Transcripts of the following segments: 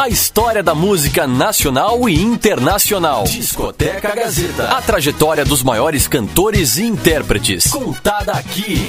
A história da música nacional e internacional. Discoteca Gazeta. A trajetória dos maiores cantores e intérpretes. Contada aqui.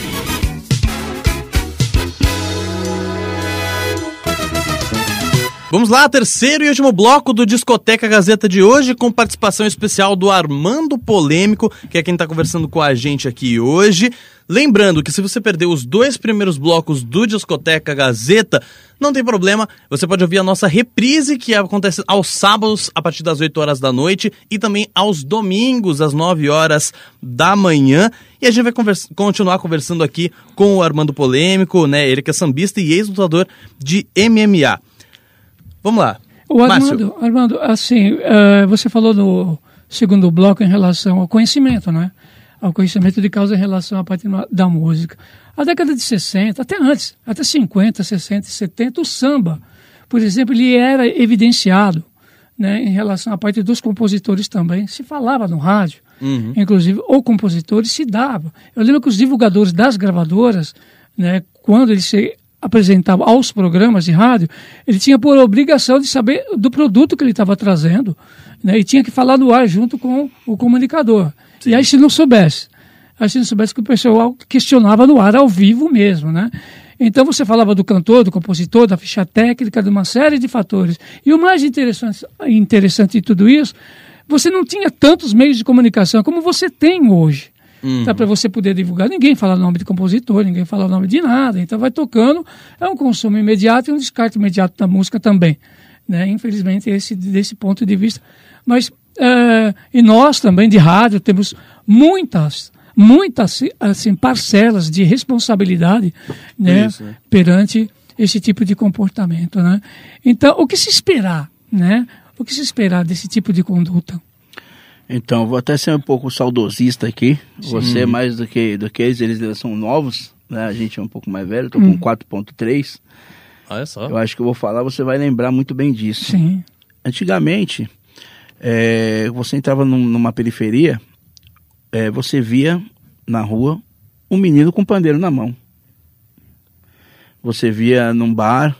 Vamos lá, terceiro e último bloco do Discoteca Gazeta de hoje, com participação especial do Armando Polêmico, que é quem está conversando com a gente aqui hoje. Lembrando que se você perdeu os dois primeiros blocos do Discoteca Gazeta, não tem problema, você pode ouvir a nossa reprise, que acontece aos sábados, a partir das 8 horas da noite, e também aos domingos, às 9 horas da manhã. E a gente vai conversa continuar conversando aqui com o Armando Polêmico, né? Ele que é sambista e ex-lutador de MMA. Vamos lá. O Armando, Armando assim, uh, você falou no segundo bloco em relação ao conhecimento, né? Ao conhecimento de causa em relação à parte da música. A década de 60, até antes, até 50, 60 e 70, o samba, por exemplo, ele era evidenciado né, em relação à parte dos compositores também. Se falava no rádio, uhum. inclusive, ou compositores se dava. Eu lembro que os divulgadores das gravadoras, né, quando eles se apresentava aos programas de rádio, ele tinha por obrigação de saber do produto que ele estava trazendo, né? E tinha que falar no ar junto com o comunicador. Sim. E aí se não soubesse, não soubesse que o pessoal questionava no ar ao vivo mesmo, né? Então você falava do cantor, do compositor, da ficha técnica, de uma série de fatores. E o mais interessante, interessante de tudo isso, você não tinha tantos meios de comunicação como você tem hoje. Uhum. Tá, para você poder divulgar. Ninguém fala o nome de compositor, ninguém fala o nome de nada. Então vai tocando, é um consumo imediato e um descarte imediato da música também. Né? Infelizmente, esse, desse ponto de vista. Mas, é, e nós também de rádio temos muitas, muitas assim, parcelas de responsabilidade né? Isso, né? perante esse tipo de comportamento. Né? Então, o que se esperar? Né? O que se esperar desse tipo de conduta? Então, vou até ser um pouco saudosista aqui. Sim. Você, mais do que, do que eles, eles são novos, né? A gente é um pouco mais velho, hum. com 4.3. Olha só. Eu acho que eu vou falar, você vai lembrar muito bem disso. Sim. Antigamente, é, você entrava num, numa periferia, é, você via na rua um menino com pandeiro na mão. Você via num bar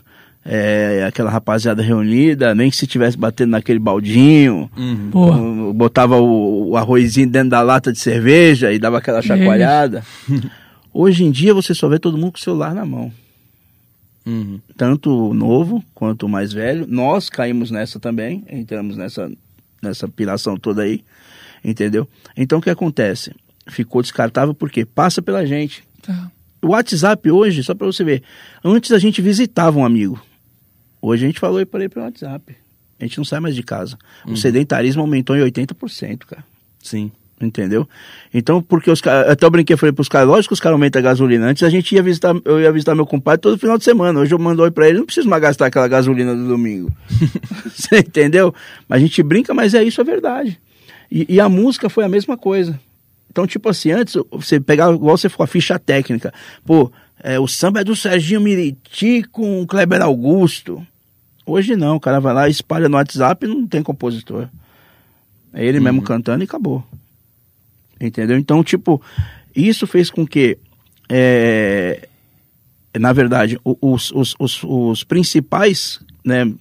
é, aquela rapaziada reunida, nem que se tivesse batendo naquele baldinho, uhum. botava o, o, arrozinho dentro da lata de cerveja e dava aquela chacoalhada. Hoje em dia você só vê todo mundo com o celular na mão. Uhum. Tanto o novo quanto o mais velho. Nós caímos nessa também, entramos nessa, nessa piração toda aí, entendeu? Então o que acontece? Ficou descartável porque passa pela gente. Tá. O WhatsApp hoje, só para você ver, antes a gente visitava um amigo. Hoje a gente falou para ele pelo WhatsApp. A gente não sai mais de casa. Uhum. O sedentarismo aumentou em 80%, cara. Sim. Entendeu? Então, porque os caras. Até eu brinquei, falei pros caras, lógico que os caras aumentam a gasolina. Antes a gente ia visitar, eu ia visitar meu compadre todo final de semana. Hoje eu mando oi pra ele, não preciso mais gastar aquela gasolina do domingo. Você entendeu? A gente brinca, mas é isso, é verdade. E, e, a música foi a mesma coisa. Então, tipo assim, antes você pegava, igual você falou, a ficha técnica. Pô, é, o samba é do Serginho Miriti com o Kleber Augusto. Hoje não, o cara vai lá, espalha no WhatsApp e não tem compositor. É ele uhum. mesmo cantando e acabou. Entendeu? Então, tipo, isso fez com que, é, na verdade, os, os, os, os principais né,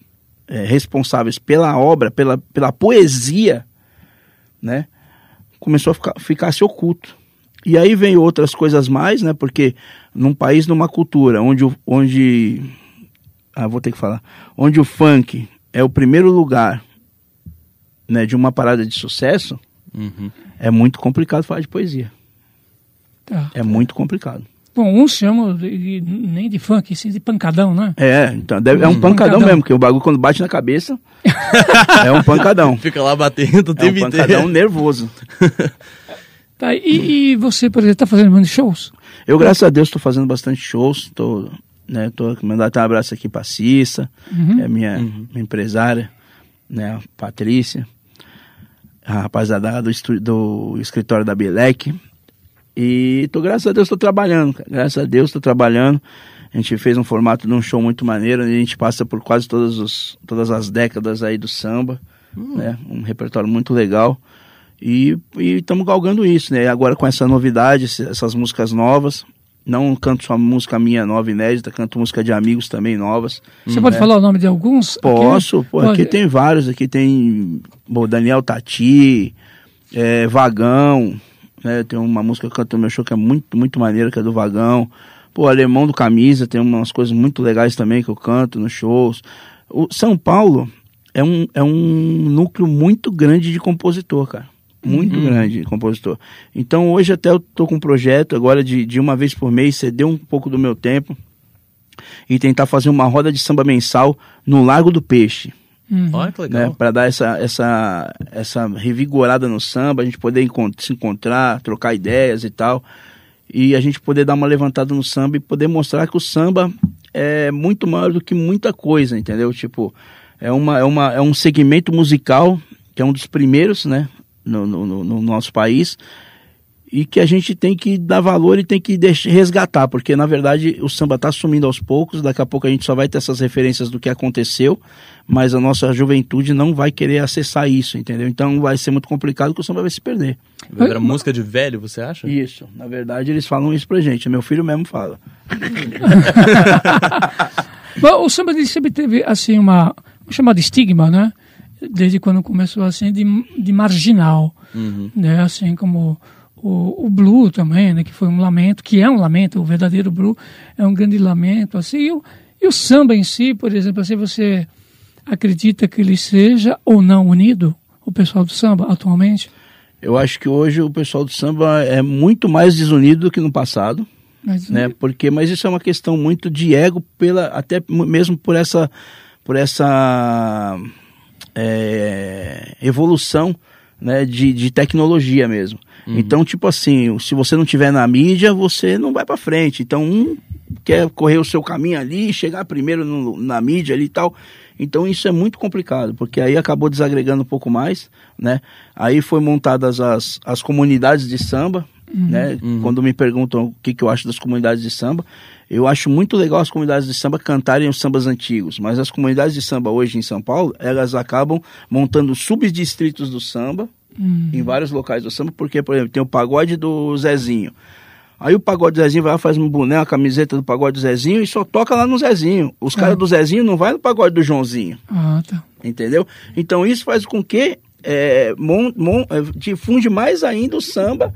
é, responsáveis pela obra, pela, pela poesia, né, começou a ficar, ficar se oculto. E aí vem outras coisas mais, né? Porque num país, numa cultura onde, onde ah, vou ter que falar, onde o funk é o primeiro lugar, né, de uma parada de sucesso, uhum. é muito complicado falar de poesia. Tá, é muito complicado. Bom, uns chamam de, nem de funk, sim de pancadão, né? É, então deve, é um pancadão, pancadão, mesmo, porque o bagulho quando bate na cabeça é um pancadão. Fica lá batendo o tempo É um pancadão nervoso. Tá, e, e, você, por exemplo, está fazendo muitos shows? Eu, graças a Deus, estou fazendo bastante shows. Estou, né, tô mandando até um abraço aqui para Cissa, uhum. é minha, uhum. minha, empresária, né, a Patrícia, a rapaziada do, do escritório da Bilec. E tô, graças a Deus, estou trabalhando. Graças a Deus, estou trabalhando. A gente fez um formato de um show muito maneiro, onde a gente passa por quase todas, os, todas as décadas aí do samba, uhum. né? Um repertório muito legal. E estamos galgando isso, né? Agora com essa novidade, essas músicas novas, Não canto só música minha nova, inédita, canto música de amigos também novas. Você pode falar o nome de alguns? aqui? Posso, pô, Pode. aqui tem vários, aqui tem o Daniel Tati, é, Vagão, né? Tem uma música que eu canto no meu show que é muito, muito maneira, que é do Vagão. Pô, Alemão do Camisa, tem umas coisas muito legais também que eu canto nos shows. O São Paulo é um, é um núcleo muito grande de compositor, cara. Muito grande de compositor. Então hoje até eu tô com um projeto agora de, de uma vez por mês ceder um pouco do meu tempo e tentar fazer uma roda de samba mensal no Lago do Peixe Uhum. Olha que né, legal. para dar essa, essa, essa revigorada no samba, a gente poder encont- se encontrar, trocar ideias e tal, e a gente poder dar uma levantada no samba e poder mostrar que o samba é muito maior do que muita coisa, entendeu? Tipo, é, uma, é, uma, é um segmento musical que é um dos primeiros, né, no, no, no- no nosso país, e que a gente tem que dar valor e tem que deixar, resgatar, porque na verdade o samba está sumindo aos poucos, daqui a pouco a gente só vai ter essas referências do que aconteceu, mas a nossa juventude não vai querer acessar isso, entendeu? Então vai ser muito complicado que o samba vai se perder. Era música de velho, você acha? Isso, na verdade eles falam isso pra gente, meu filho mesmo fala. Bom, o samba ele sempre teve assim uma vamos chamar de estigma, né? Desde quando começou assim de, de marginal, né? Assim como o, o blue também, né? Que foi um lamento, que é um lamento, o verdadeiro blue é um grande lamento, assim. E o, e o samba em si, por exemplo, assim você acredita que ele seja ou não unido, o pessoal do samba atualmente? Eu acho que hoje o pessoal do samba é muito mais desunido do que no passado. Mas, né? Porque, mas isso é uma questão muito de ego, pela, até mesmo por essa, por essa é, evolução né, de, de tecnologia mesmo. Então, tipo assim, se você não tiver na mídia, você não vai para frente. Então, um quer correr o seu caminho ali, chegar primeiro no- na mídia ali e tal. Então, isso é muito complicado, porque aí acabou desagregando um pouco mais, né? Aí foi montadas as, as comunidades de samba, né? Quando me perguntam o que, que eu acho das comunidades de samba, eu acho muito legal as comunidades de samba cantarem os sambas antigos, mas as comunidades de samba hoje em São Paulo, elas acabam montando subdistritos do samba em vários locais do samba, porque, por exemplo, tem o pagode do Zezinho. Aí o pagode do Zezinho vai lá, faz um boné, uma camiseta do pagode do Zezinho e só toca lá no Zezinho. Os caras do Zezinho não vai no pagode do Joãozinho Ah, tá. entendeu? Então isso faz com que é, mon- mon- é, difunde mais ainda o samba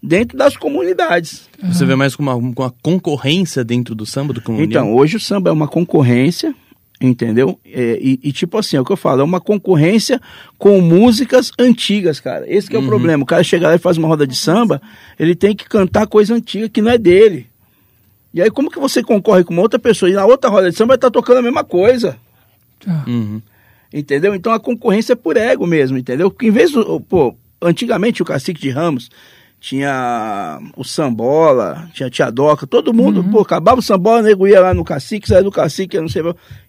dentro das comunidades. Você vê mais com uma, com uma concorrência dentro do samba do que uma união? Então, hoje o samba é uma concorrência, entendeu? É, e, e, tipo assim, é o que eu falo, é uma concorrência com músicas antigas, cara. Esse que é o problema. O cara chega lá e faz uma roda de samba, ele tem que cantar coisa antiga que não é dele. E aí como que você concorre com uma outra pessoa e na outra roda de samba vai estar tocando a mesma coisa? tá. Uhum. Entendeu? Então a concorrência é por ego mesmo, entendeu? Porque em vez do. Pô, antigamente o Cacique de Ramos tinha o Sambola, tinha a Tia Doca, todo mundo, pô, acabava o Sambola, o nego ia lá no Cacique, saia do Cacique, eu não sei.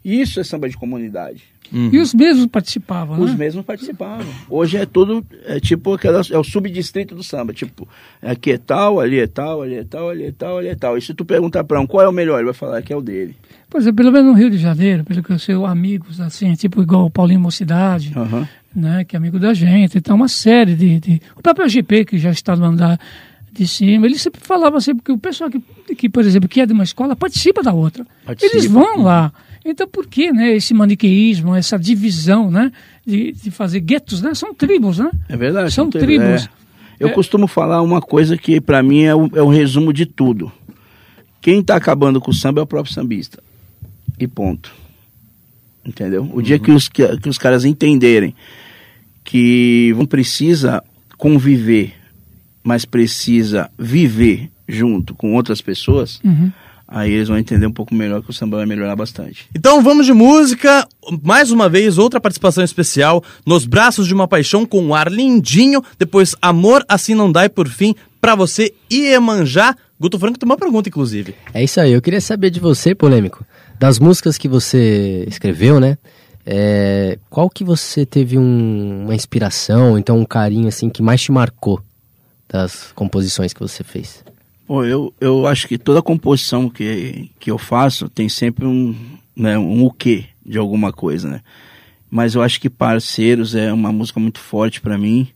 Isso é samba de comunidade. E os mesmos participavam, Os né? mesmos participavam. Hoje é tudo, é tipo aquela, é o subdistrito do samba, tipo, aqui é tal, ali é tal, ali é tal, ali é tal, ali é tal. E se tu perguntar pra um qual é o melhor, ele vai falar que é o dele. Por exemplo, pelo menos no Rio de Janeiro, pelo que eu sei, amigos, assim, tipo igual o Paulinho Mocidade, Aham. Né, que é amigo da gente, então uma série de, de... O próprio GP, que já está no andar de cima, ele sempre falava assim, porque o pessoal que, que, por exemplo, que é de uma escola, participa da outra. Participa. Eles vão lá. Então, por que, né, esse maniqueísmo, essa divisão, né, de, de fazer guetos, né? São tribos, né? É verdade. São tribos. é. Eu É. costumo falar uma coisa que pra mim é o, é o resumo de tudo. Quem tá acabando com o samba é o próprio sambista. E ponto. Entendeu? O dia que os, que, que os caras entenderem que não precisa conviver, mas precisa viver junto com outras pessoas, Uhum. aí eles vão entender um pouco melhor que o samba vai melhorar bastante. Então vamos de música. Mais uma vez, outra participação especial. Nos Braços de uma Paixão com o ar lindinho. Depois, Amor Assim Não Dá e por fim, pra você, Iemanjá. Guto Franco tem uma pergunta, inclusive. É isso aí, eu queria saber de você, polêmico, das músicas que você escreveu, né? É, qual que você teve um- uma inspiração, então um carinho assim que mais te marcou das composições que você fez? Pô, eu, eu acho que toda composição que, que eu faço tem sempre um, né, um o quê de alguma coisa, né? Mas eu acho que Parceiros é uma música muito forte pra mim.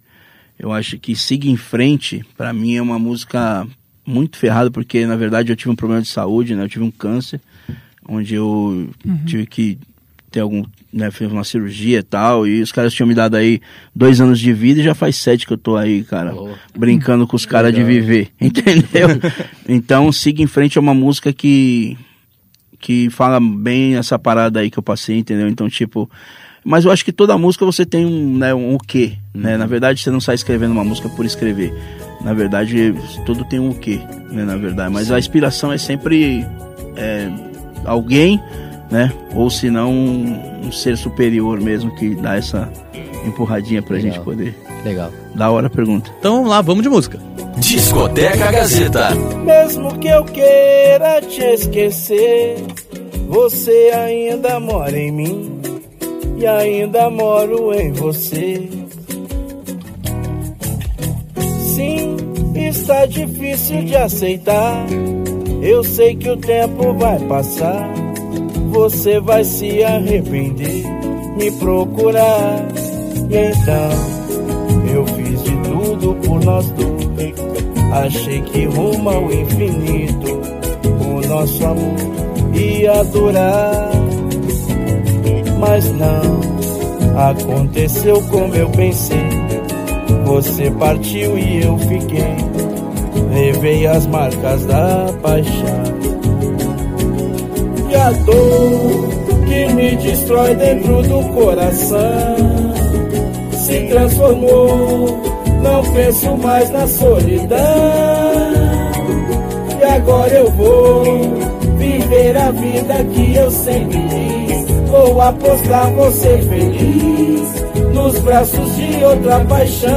Eu acho que Siga em Frente, pra mim, é uma música muito ferrado, porque na verdade eu tive um problema de saúde, né? Eu tive um câncer, onde eu tive que ter algum, né, fiz uma cirurgia e tal, e os caras tinham me dado aí dois anos de vida e já faz sete que eu tô aí, cara, Oh. brincando com os caras de viver, entendeu? então, Siga em Frente é uma música que, que fala bem essa parada aí que eu passei, entendeu? Então, tipo, mas eu acho que toda música você tem um, né, um o quê, né? Na verdade, você não sai escrevendo uma música por escrever. Na verdade, tudo tem um o quê, né? Na verdade, mas a inspiração é sempre é, alguém, né? Ou se não um, um ser superior mesmo que dá essa empurradinha pra Legal. gente poder. Legal. Da hora a pergunta. Então vamos lá, vamos de música. Discoteca Gazeta. Mesmo que eu queira te esquecer, você ainda mora em mim e ainda moro em você. Sim, está difícil de aceitar. Eu sei que o tempo vai passar. Você vai se arrepender, me procurar. E então eu fiz de tudo por nós dois. Achei que rumo ao infinito o nosso amor ia durar. Mas não aconteceu como eu pensei. Você partiu e eu fiquei. Levei as marcas da paixão. E a dor que me destrói dentro do coração se transformou. Não penso mais na solidão. E agora eu vou viver a vida que eu sempre quis. Vou apostar, vou ser feliz nos braços de outra paixão.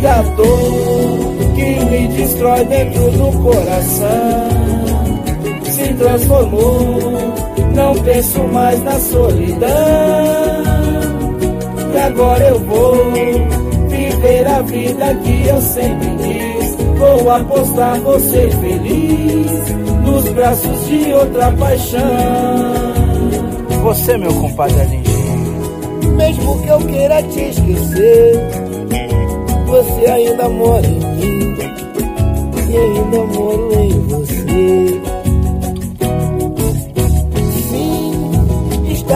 E a dor que me destrói dentro do coração transformou. Não penso mais na solidão. E agora eu vou viver a vida que eu sempre quis. Vou apostar, vou ser feliz nos braços de outra paixão. Você, meu compadre Alinho, mesmo que eu queira te esquecer, você ainda mora em mim e ainda moro em você.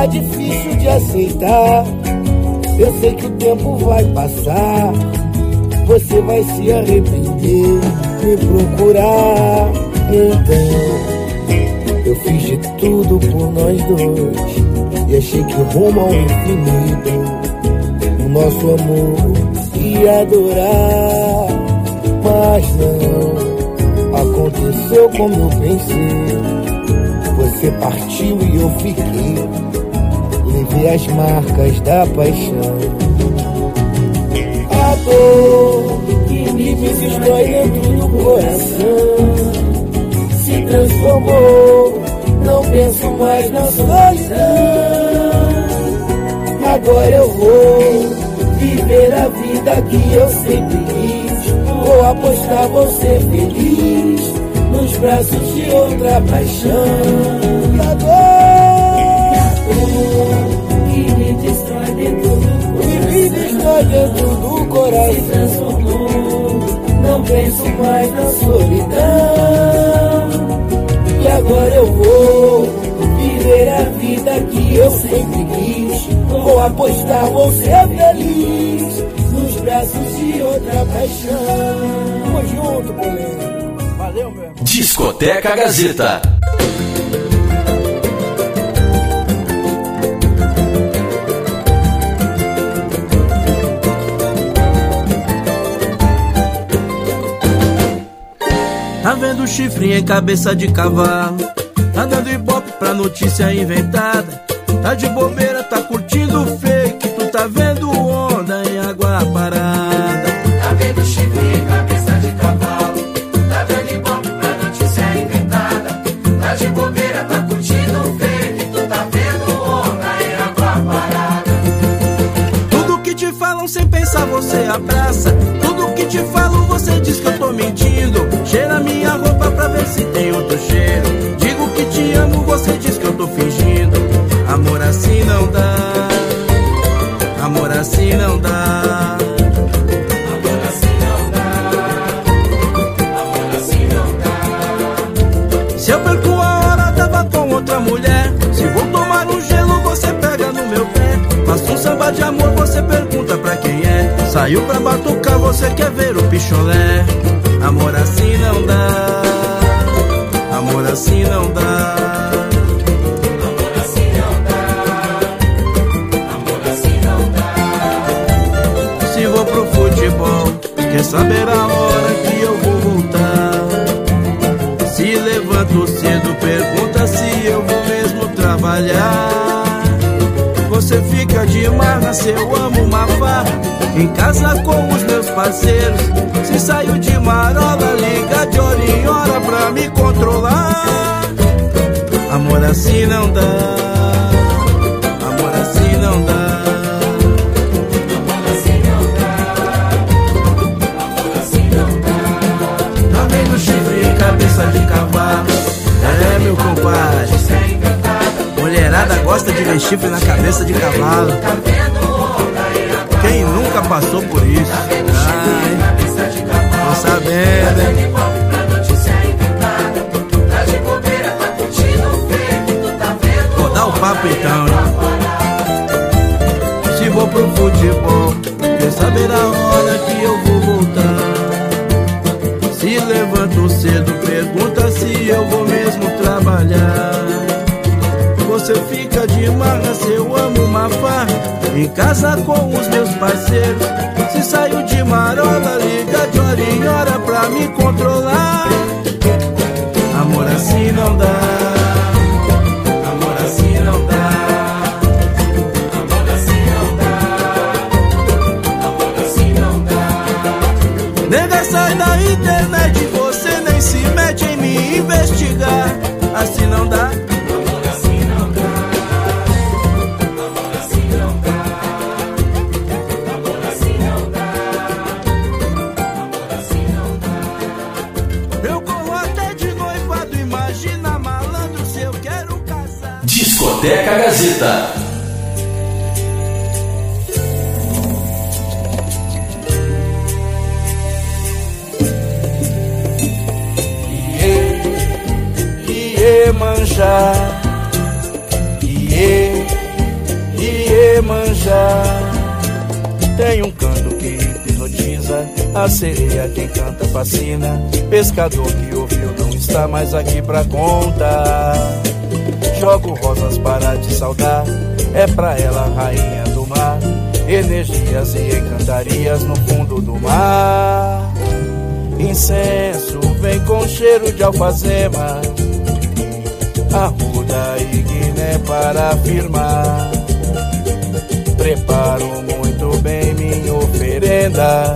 Está difícil de aceitar. Eu sei que o tempo vai passar. Você vai se arrepender, me procurar. Então, eu fiz de tudo por nós dois. E achei que rumo ao infinito, o nosso amor ia durar. Mas não aconteceu como eu pensei. Você partiu e eu fiquei. Levei as marcas da paixão. A dor que me destrói dentro do coração se transformou. Não penso mais na solidão. Agora eu vou viver a vida que eu sempre quis. Vou apostar, vou ser feliz nos braços de outra paixão. Dentro do coração. Se transformou. Não penso mais na solidão. E agora eu vou viver a vida que eu sempre quis. Vou apostar, vou ser feliz nos braços de outra paixão. Tamo junto. Valeu, meu irmão. Discoteca Gazeta. Vendo chifre em cabeça de cavalo? Tá dando ibope pra notícia inventada. Tá de bobeira, tá curtindo o fake. Tu tá vendo onda em água parada. Tá vendo chifre em cabeça de cavalo? Tá dando ibope pra notícia inventada. Tá de bobeira, tá curtindo o fake. Tu tá vendo onda em água parada. Tudo que te falam sem pensar você abraça. Tudo que te falo você diz que eu tô mentindo. Cheira minha roupa pra ver se tem outro cheiro. Saiu pra batucar, você quer ver o picholé? Amor assim não dá. Amor assim não dá. Amor assim não dá. Amor assim não dá. Se vou pro futebol, quer saber a hora que eu vou voltar? Se levanto cedo, pergunta se eu vou mesmo trabalhar. Você fica de marra se eu amo uma farra. Em casa com os meus parceiros. Se saio de marola, liga de hora em hora pra me controlar. Amor assim não dá. Gosta de ver chifre na cabeça de cavalo. Quem nunca passou por isso? Ai, tô sabendo, hein? Vou dar o papo então, hein? Se vou pro futebol, quer saber a hora que eu vou voltar? Se levanto cedo, pergunta se eu vou mesmo trabalhar. Você fica de marra se eu amo uma farra. Em casa com os meus parceiros. Se saio de marola, liga de hora em hora pra me controlar. Amor assim não dá. Amor assim não dá. Assim assim. Nega, sai da internet, você nem se mete em me investigar. Assim não dá. Discoteca Gazeta. Iê, manjar. Iê, iê, manjar. Tem um canto que hipnotiza, a sereia quem canta fascina. Pescador que ouviu não está mais aqui pra contar. Jogo rosas para te saudar, é pra ela rainha do mar. Energias e encantarias no fundo do mar. Incenso vem com cheiro de alfazema, arruda e guiné para afirmar. Preparo muito bem minha oferenda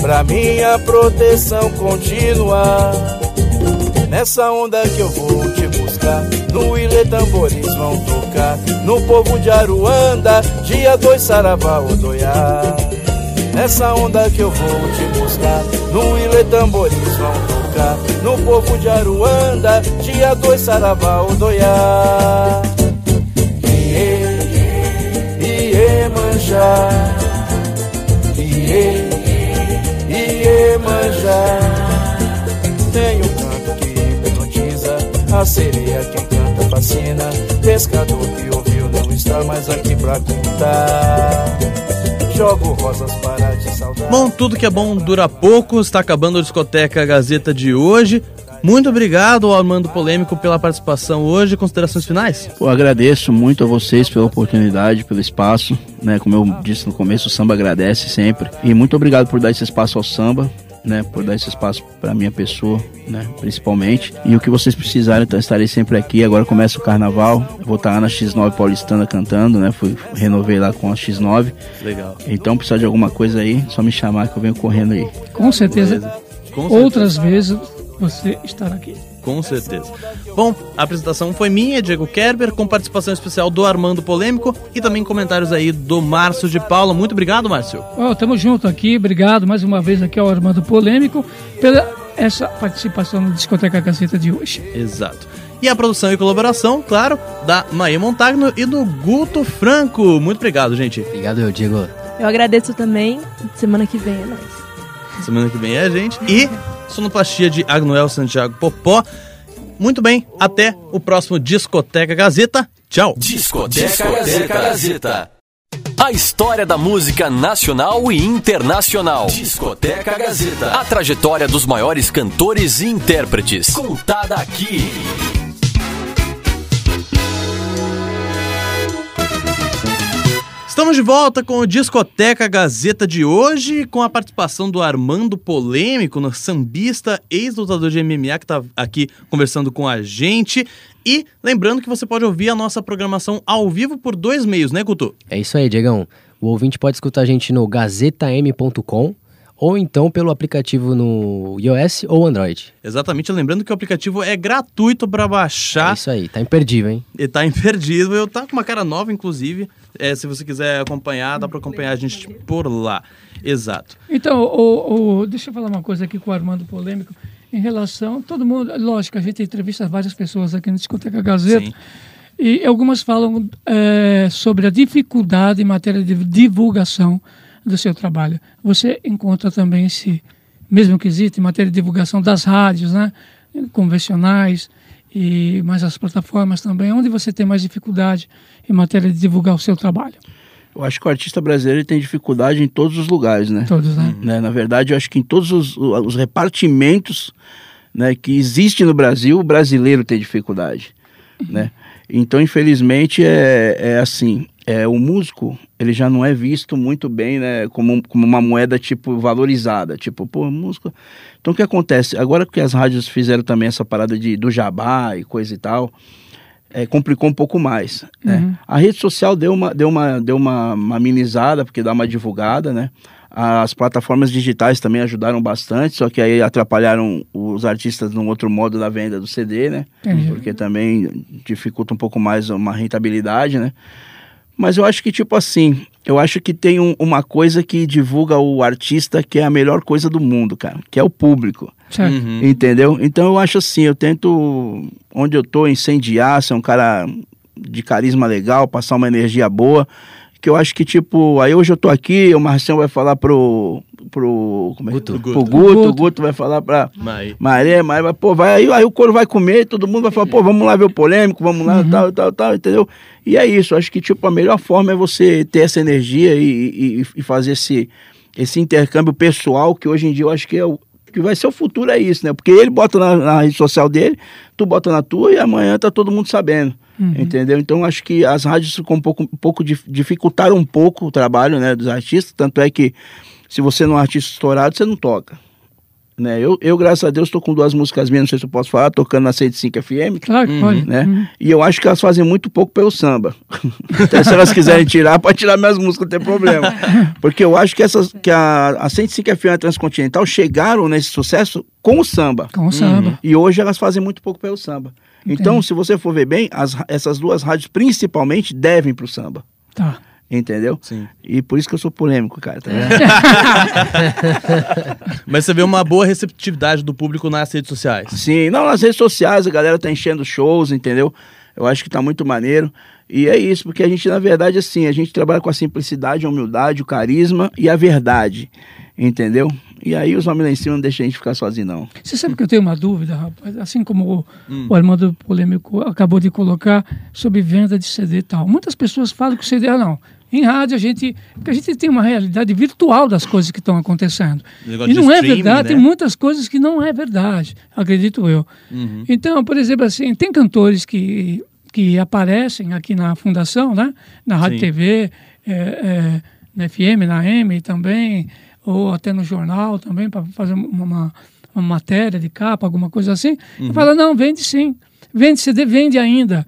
pra minha proteção contínua. Nessa onda que eu vou te tambores vão tocar, no povo de Aruanda, dia 2 Saravá Odoiá. Nessa onda que eu vou te buscar, no Ilê tambores vão tocar, no povo de Aruanda, dia 2 Saravá Odoiá. Iê, iê, manjar, iê, iê, manjar. Tem um canto que hipnotiza, a sereia quem Pescador que ouviu não está mais aqui pra contar. Jogo rosas para te saudar. Bom, tudo que é bom dura pouco. Está acabando a discoteca Gazeta de hoje. Muito obrigado ao Armando Polêmico pela participação hoje. Considerações finais? Eu agradeço muito a vocês pela oportunidade, pelo espaço, né? Como eu disse no começo, o samba agradece sempre. E muito obrigado por dar esse espaço ao samba, né? Por dar esse espaço para minha pessoa, né? Principalmente. E o que vocês precisarem, então estarei sempre aqui. Agora começa o carnaval. Eu vou estar lá na X9 Paulistana cantando, né? Fui renovei lá com a X9. Legal. Então precisar de alguma coisa aí, só me chamar que eu venho correndo aí. Com certeza, Com certeza. outras vezes você estará aqui. Com certeza. Bom, a apresentação foi minha, Diego Kerber, com participação especial do Armando Polêmico e também comentários aí do Márcio de Paula. Muito obrigado, Márcio. Ó, tamo junto aqui, obrigado mais uma vez aqui ao Armando Polêmico pela essa participação no Discoteca Gazeta de hoje. Exato. E a produção e colaboração, claro, da Maê Montagno e do Guto Franco. Muito obrigado, gente. Obrigado, eu digo. Eu agradeço também. Semana que vem é nóis. Semana que vem é a gente. E sonoplastia de Agnoel Santiago Popó. Muito bem, até o próximo Discoteca Gazeta. Tchau. Discoteca Gazeta. A história da música nacional e internacional. Discoteca Gazeta. A trajetória dos maiores cantores e intérpretes. Contada aqui. Estamos de volta com o Discoteca Gazeta de hoje, com a participação do Armando Polêmico, no sambista, ex-lutador de MMA, que está aqui conversando com a gente. E lembrando que você pode ouvir a nossa programação ao vivo por dois meios, né, Couto? É isso aí, Diegão. O ouvinte pode escutar a gente no gazetam.com ou então pelo aplicativo no iOS ou Android. Exatamente, lembrando que o aplicativo é gratuito para É baixar. isso aí, tá imperdível, hein? Ele tá imperdível, tá com uma cara nova, inclusive. É, se você quiser acompanhar, dá para acompanhar a gente por lá. Exato. Então, o, o- deixa eu falar uma coisa aqui com o Armando Polêmico. Em relação, todo mundo, lógico, a gente entrevista várias pessoas aqui no Discoteca Gazeta. Sim. E algumas falam é, sobre a dificuldade em matéria de divulgação do seu trabalho. Você encontra também esse mesmo quesito em matéria de divulgação das rádios, né? convencionais, e mas as plataformas também, onde você tem mais dificuldade em matéria de divulgar o seu trabalho. Eu acho que o artista brasileiro tem dificuldade em todos os lugares, né? Todos, né? né? Na verdade, eu acho que em todos os, os repartimentos né, que existe no Brasil, o brasileiro tem dificuldade, né? Então, infelizmente, é, é assim, é, o músico, ele já não é visto muito bem, né, como, como uma moeda, tipo, valorizada, tipo, pô, música... Então, o que acontece? Agora que as rádios fizeram também essa parada de, do jabá e coisa e tal, é, complicou um pouco mais. Né? A rede social deu uma, deu uma, deu uma, uma amenizada, porque dá uma divulgada, né? As plataformas digitais também ajudaram bastante, só que aí atrapalharam os artistas num outro modo da venda do CD, né? Entendi. Porque também dificulta um pouco mais uma rentabilidade, né? Mas eu acho que, tipo assim, eu acho que tem um- uma coisa que divulga o artista que é a melhor coisa do mundo, cara, que é o público. Uhum. Entendeu? Então eu acho assim, eu tento, onde eu tô, incendiar, ser um cara de carisma legal, passar uma energia boa. Que eu acho que, tipo, aí hoje eu tô aqui, o Marcião vai falar pro. pro. Como é? Guto. Pro Guto, Guto. o Guto vai falar pra. Mas, Maria, Maria, vai, pô, vai, aí, aí o couro vai comer, todo mundo vai falar, pô, vamos lá ver o polêmico, vamos lá, tal, tal, tal, entendeu? E é isso, acho que, tipo, a melhor forma é você ter essa energia e, e, e fazer esse, esse intercâmbio pessoal, que hoje em dia eu acho que é o que vai ser o futuro, é isso, né? Porque ele bota na, na rede social dele, tu bota na tua e amanhã tá todo mundo sabendo. Entendeu? Então acho que as rádios ficam um pouco, um pouco dif- dificultaram um pouco o trabalho né, dos artistas, tanto é que se você não é um artista estourado, você não toca. Né? Eu, eu, graças a Deus, estou com duas músicas minhas, não sei se eu posso falar, tocando na 105 FM, Claro que pode. né? E eu acho que elas fazem muito pouco pelo samba. Então, se elas quiserem tirar, pode tirar minhas músicas, não tem problema. Porque eu acho que, essas, que a, a 105 FM e a Transcontinental chegaram nesse sucesso com o samba. Com o samba. E hoje elas fazem muito pouco pelo samba. Então, se você for ver bem, as, essas duas rádios principalmente devem pro samba. Tá. Entendeu? sim. E por isso que eu sou polêmico, cara. Tá vendo? Mas você vê uma boa receptividade do público nas redes sociais. Sim, não, nas redes sociais a galera tá enchendo shows, entendeu? Eu acho que tá muito maneiro. E é isso, porque a gente, na verdade, assim, a gente trabalha com a simplicidade, a humildade, o carisma e a verdade, entendeu? E aí os homens lá em cima não deixam a gente ficar sozinho, não. Você sabe que eu tenho uma dúvida, rapaz, assim como o, Hum. o Armando Polêmico acabou de colocar sobre venda de CD e tal. Muitas pessoas falam que o CD, ah, não. Em rádio a gente. Porque a gente tem uma realidade virtual das coisas que estão acontecendo. E não é verdade, né? tem muitas coisas que não é verdade, acredito eu. Uhum. Então, por exemplo, assim, tem cantores que, que aparecem aqui na fundação, né? Na Rádio Sim. TV, é, é, na FM, na M também, ou até no jornal também, para fazer uma, uma, matéria de capa, alguma coisa assim. E fala, não, vende sim. Vende, CD vende ainda.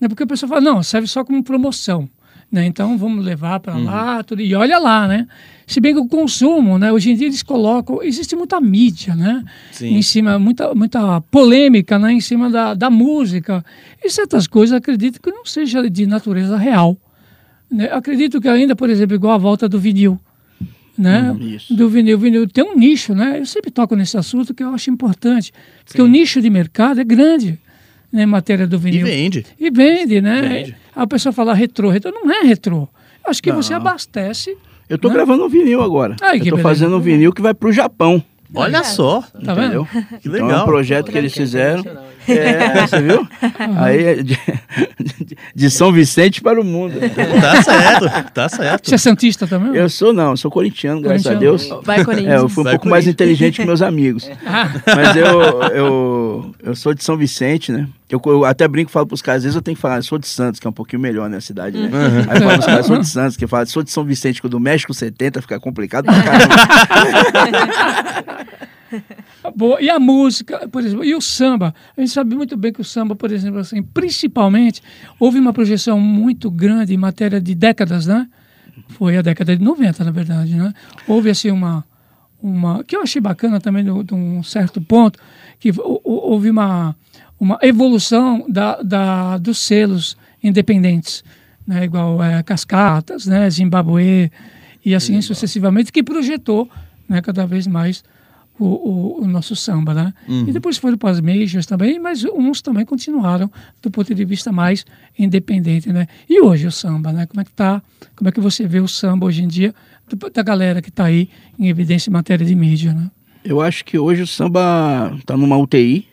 Né? Porque a pessoa fala, não, serve só como promoção. Né? Então vamos levar para lá, tudo, e olha lá, né? Se bem que o consumo, né? Hoje em dia eles colocam, existe muita mídia, né? Sim. Em cima, muita, muita polêmica, né? Em cima da, da música. E certas coisas acredito que não seja de natureza real. Né? Acredito que ainda, por exemplo, igual a volta do vinil. Né? isso. Do vinil, vinil tem um nicho, né? Eu sempre toco nesse assunto que eu acho importante, porque o nicho de mercado é grande, né, em matéria do E vinil. vende. E vende, né? Vende. A pessoa fala retrô, retrô não é retrô. Acho que você abastece. Eu tô Não. gravando um vinil agora. Ai, eu tô beleza. fazendo um vinil que vai pro Japão. Olha só. Tá vendo? Entendeu? Que Então é um legal. projeto que eles fizeram. É, você viu? Aí é de, de São Vicente para o mundo. Tá certo, tá certo. Você é santista também? Eu sou não, eu sou corintiano, graças a. Deus. Vai, Corinthians. É, eu fui um Vai, pouco mais inteligente que meus amigos. Mas eu, eu, eu sou de São Vicente, né? Eu, eu até brinco e falo pros caras, às vezes eu tenho que falar, eu sou de Santos, que é um pouquinho melhor, né, a cidade, né? Aí eu falo pros caras, sou de Santos, que fala, sou de São Vicente, que o do México 70 fica complicado pra caramba. Boa. E a música, por exemplo, e o samba? A gente sabe muito bem que o samba, por exemplo, assim, principalmente, houve uma projeção muito grande em matéria de décadas, né? Foi a década de 90, na verdade, né? Houve, assim, uma... uma que eu achei bacana também, de um certo ponto, que hou- hou- houve uma, uma evolução da, da, dos selos independentes, né? Igual é, Cascatas, né? Zimbabue, e assim sucessivamente, que projetou né, cada vez mais o, o, o nosso samba, né? E depois foram para as majors também, mas uns também continuaram do ponto de vista mais independente, né? E hoje o samba, né? Como é que tá? Como é que você vê o samba hoje em dia da galera que está aí em evidência em matéria de mídia, né? Eu acho que hoje o samba tá numa UTI,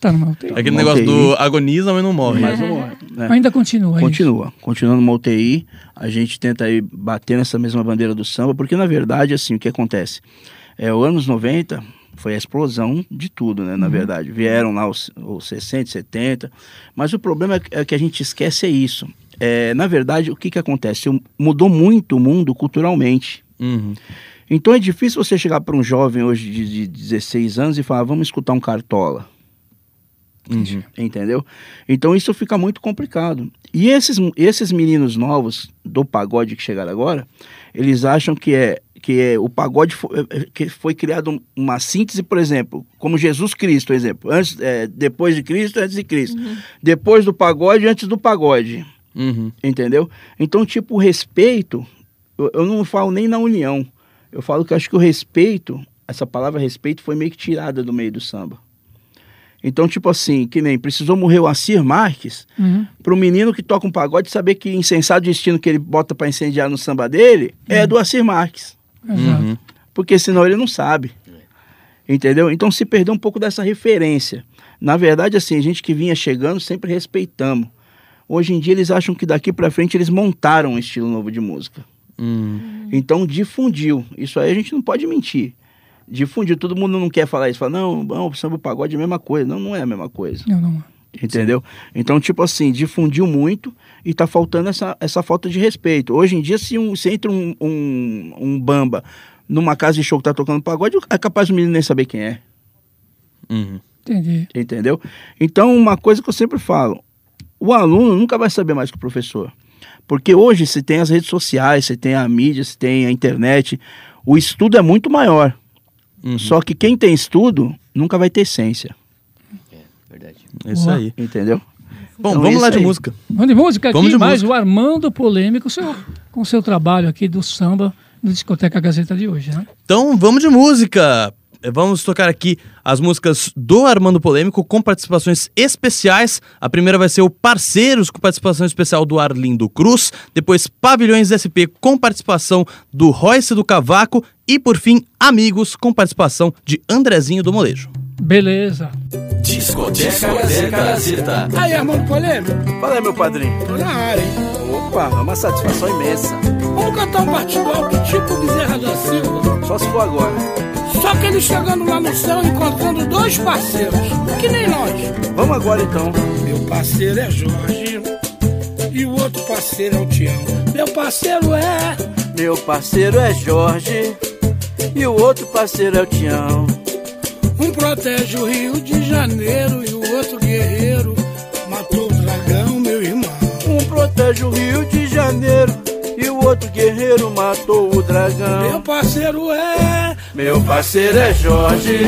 Tá numa UTI. Aquele Uma negócio UTI. do agoniza, mas não morre. mas não morre, né? Ainda continua isso. Continua, continua numa UTI. A gente tenta aí bater nessa mesma bandeira do samba, porque na verdade, assim, o que acontece? É, os anos 90 foi a explosão de tudo, né? Na verdade, vieram lá os, os 60, 70, mas o problema é que- é que a gente esquece é isso. É, na verdade, o que, que acontece? Mudou muito o mundo culturalmente. Uhum. Então é difícil você chegar para um jovem hoje de, de 16 anos e falar, vamos escutar um cartola. Uhum. Entendeu? Então isso fica muito complicado. E esses, esses meninos novos do pagode que chegaram agora, eles acham que é que é, o pagode foi, que foi criado uma síntese, por exemplo, como Jesus Cristo, exemplo, antes, é, depois de Cristo, antes de Cristo, depois do pagode, antes do pagode, Uhum. entendeu? Então, tipo, o respeito, eu, eu não falo nem na união, eu falo que eu acho que o respeito, essa palavra respeito foi meio que tirada do meio do samba. Então, tipo assim, que nem precisou morrer o Assir Marques Uhum. para o menino que toca um pagode saber que insensado destino que ele bota para incendiar no samba dele é do Assir Marques. Uhum. Porque senão ele não sabe. Entendeu? Então se perdeu um pouco dessa referência. Na verdade, assim, a gente que vinha chegando sempre respeitamos. Hoje em dia eles acham que daqui para frente eles montaram um estilo novo de música. Uhum. Então difundiu. Isso aí a gente não pode mentir. Difundiu. Todo mundo não quer falar isso. Fala, não, não, o samba e o pagode é a mesma coisa. Não, não é a mesma coisa. Não, não. Entendeu? Então, tipo assim, difundiu muito e tá faltando essa, essa falta de respeito. Hoje em dia, se, um, se entra um, um, um bamba numa casa de show que tá tocando pagode, é capaz do menino nem saber quem é. Uhum. Entendi. Entendeu? Então, uma coisa que eu sempre falo: o aluno nunca vai saber mais que o professor. Porque hoje, se tem as redes sociais, se tem a mídia, se tem a internet, o estudo é muito maior. Uhum. Só que quem tem estudo nunca vai ter essência. Verdade. É Isso aí. Entendeu? Bom, Então, vamos lá de aí. música. Vamos de música aqui, Vamos de mais música. o Armando Polêmico, seu, com o seu trabalho aqui do samba no Discoteca Gazeta de hoje, né? Então vamos de música. Vamos tocar aqui as músicas do Armando Polêmico com participações especiais. A primeira vai ser o Parceiros com participação especial do Arlindo Cruz. Depois Pavilhões SP com participação do Royce do Cavaco. E por fim, Amigos com participação de Andrezinho do Molejo. Beleza. Discoteca Gazeta. Aí, Armando Polêmico, Fala aí, meu padrinho. tô na área, hein? Opa, é uma satisfação imensa. Vamos cantar um partido alto tipo Bezerra da Silva. Só se for agora. Só que ele chegando lá no céu, encontrando dois parceiros, que nem nós. Vamos agora então. Meu parceiro é Jorge e o outro parceiro é o Tião. Meu parceiro é Meu parceiro é Jorge e o outro parceiro é o Tião. um protege o Rio de Janeiro parceiro é Jorge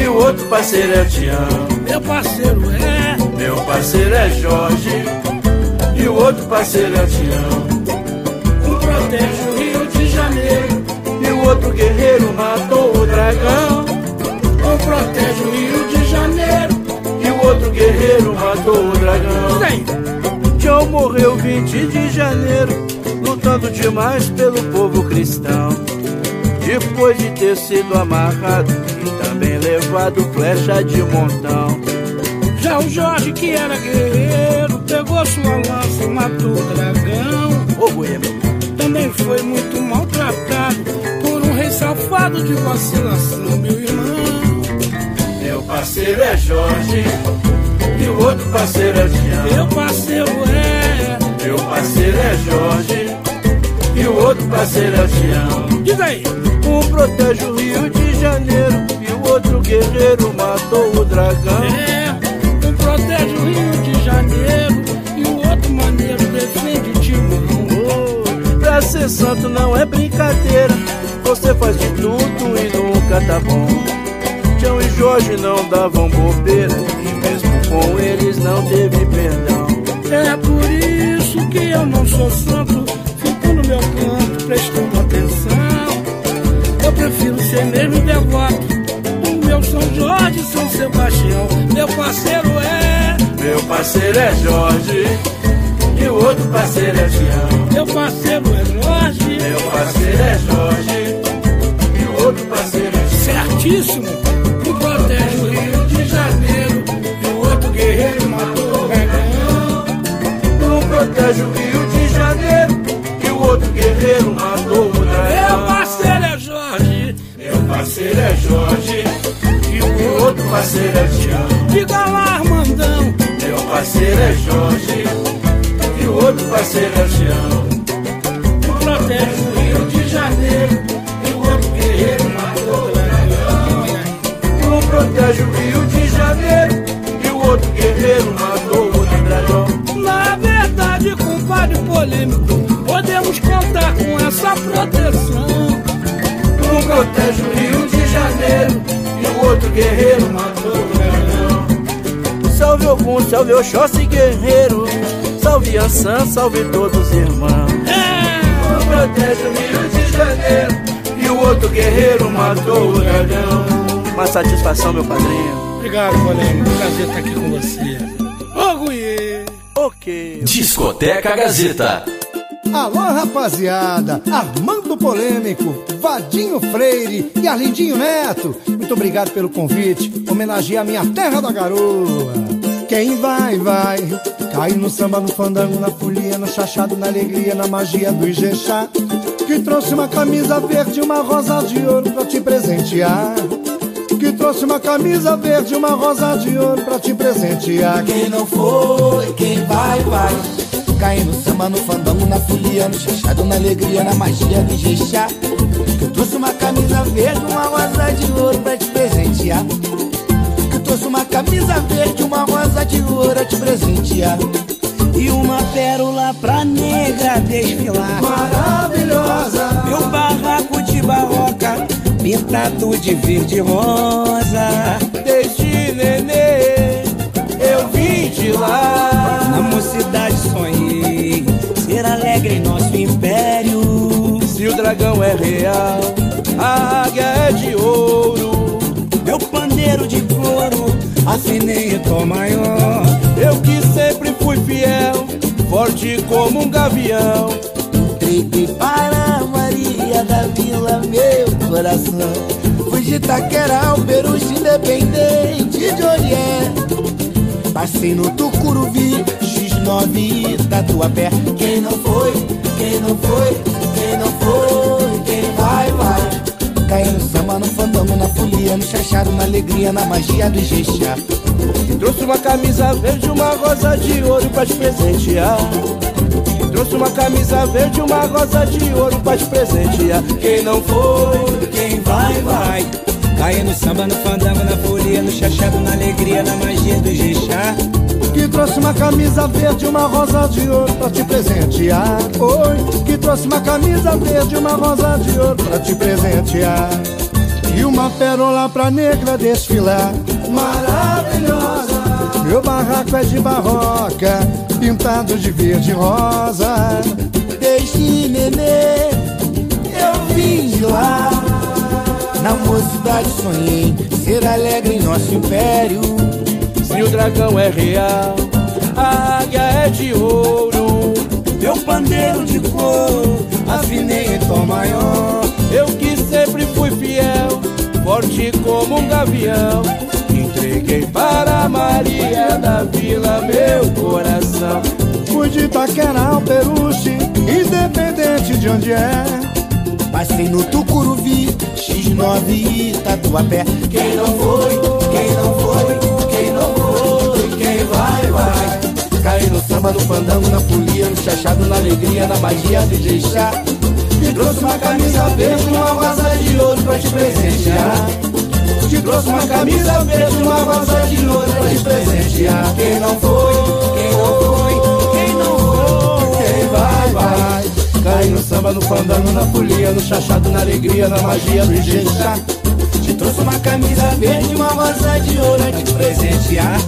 e o outro parceiro é Tião. meu parceiro é, Meu parceiro é Jorge e o outro parceiro é Tião. um protege o Rio de Janeiro, E o outro guerreiro matou o dragão. um protege o Rio de Janeiro. E o outro guerreiro matou o dragão. Tião morreu 20 de janeiro, lutando demais pelo povo cristão. Depois de ter sido amarrado e também levado flecha de montão. Já o Jorge, que era guerreiro, pegou sua lança e matou o dragão. Ô Goiânia, Também foi muito maltratado por um rei safado de vacilação, meu irmão. meu parceiro é Jorge e o outro parceiro é Tião. Meu parceiro é. Meu parceiro é Jorge o outro parceiro é Tião. Diz aí. Um protege o Rio de Janeiro e o outro guerreiro matou o dragão. É. Um protege o Rio de Janeiro e o outro maneiro defende Timão. Pra ser santo não é brincadeira, você faz de tudo e nunca tá bom. Tião e Jorge não davam bobeira e mesmo com eles não teve perdão. É por isso que eu não sou santo, meu canto prestando atenção. Eu prefiro ser mesmo devoto. O meu São Jorge, São Sebastião, meu parceiro é. Meu parceiro é Jorge e o outro parceiro é Tião. Salve Oxóssi guerreiro, salve Ansan, salve todos os irmãos. Um protege o Rio de Janeiro e o outro guerreiro matou o dragão. Uma satisfação, meu padrinho. Obrigado, polêmico. Prazer estar aqui com você. Ô, Guiê. Ok. Discoteca Gazeta. Alô, rapaziada! Armando Polêmico, Vadinho Freire e Arlindinho Neto. Muito obrigado pelo convite. Homenagear a minha terra da garoa. Quem vai, vai. Cai no samba, no fandango, na folia, no chachado, na alegria, na magia do Ijexá. Que trouxe uma camisa verde uma rosa de ouro pra te presentear. Que trouxe uma camisa verde uma rosa de ouro pra te presentear. Quem não foi, quem vai, vai. Cai no samba, no fandango, na folia, no chachado, na alegria, na magia do Jexá. Que trouxe uma camisa verde, uma rosa de ouro pra te presentear. Trouxe uma camisa verde, uma rosa de ouro pra te presentear. E uma pérola pra negra desfilar. Maravilhosa! Meu barraco de barroca, pintado de verde e rosa. Desde nenê, eu vim de lá. Na mocidade sonhei ser alegre em nosso império. Se o dragão é real, a águia é de ouro. Meu pandeiro de couro, afinei em tom maior. Eu que sempre fui fiel, forte como um gavião. Entreguei para Maria da Vila meu coração. Fui de Itaquera ao Peruche, independente de onde é. Passei no Tucuruvi, X9 Tatuapé. Quem não foi, quem não foi, vai. Cai no samba, no fandango, na folia, no chachado, na alegria, na magia do Jexá. Trouxe uma camisa verde, uma rosa de ouro pra te presentear. Trouxe uma camisa verde, uma rosa de ouro pra te presentear. Quem não foi, Quem vai, vai. Cai no samba, no fandango, na folia, no chachado, na alegria, na magia do Jexá. Que trouxe uma camisa verde uma rosa de ouro pra te presentear. Oi, que trouxe uma camisa verde uma rosa de ouro pra te presentear. E uma pérola pra negra desfilar. Maravilhosa! Meu barraco é de barroca, pintado de verde e rosa. Desde nenê, eu vim de lá. Na mocidade sonhei ser alegre em nosso império. se o dragão é real, a águia é de ouro. Meu pandeiro de couro, afinei em tom maior. Eu que sempre forte como um gavião. Entreguei para Maria da Vila meu coração. Fui de Itaquera ao Peruche, independente de onde é. Passei no Tucuruvi, X9 e Tatuapé. Quem não foi, quem não foi, quem não foi, quem vai, vai. Caí no samba, no fandango, na folia, no chachado, na alegria, na magia de deixar. Te trouxe uma camisa verde, uma rosa de ouro pra te presentear. Te trouxe uma camisa verde, uma rosa de ouro pra te presentear. Quem não foi, Caí no samba, no fandango, na folia, no chachado, na alegria, na magia do Ijexá. Te trouxe uma camisa verde, uma rosa de ouro pra te presentear.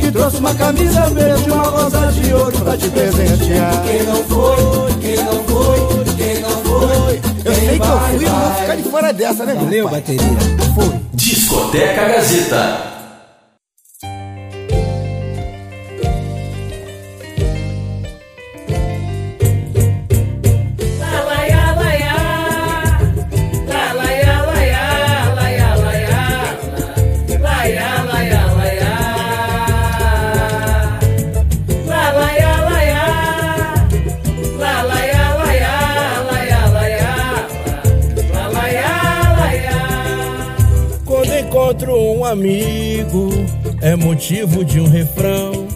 Que trouxe uma camisa verde, uma rosa de ouro pra te presentear. Quem não foi, quem não foi, quem não foi. Eu sei que eu fui, eu não vou ficar de fora dessa, né, meu Valeu, pai? bateria. Foi. Discoteca Gazeta. Motivo de um refrão.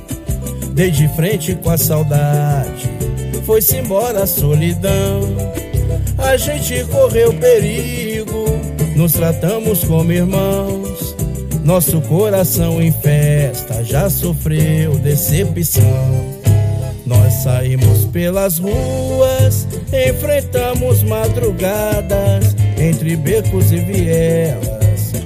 Dei de frente com a saudade, foi-se embora a solidão. A gente correu perigo, nos tratamos como irmãos. Nosso coração em festa já sofreu decepção. Nós saímos pelas ruas, enfrentamos madrugadas, entre becos e vielas.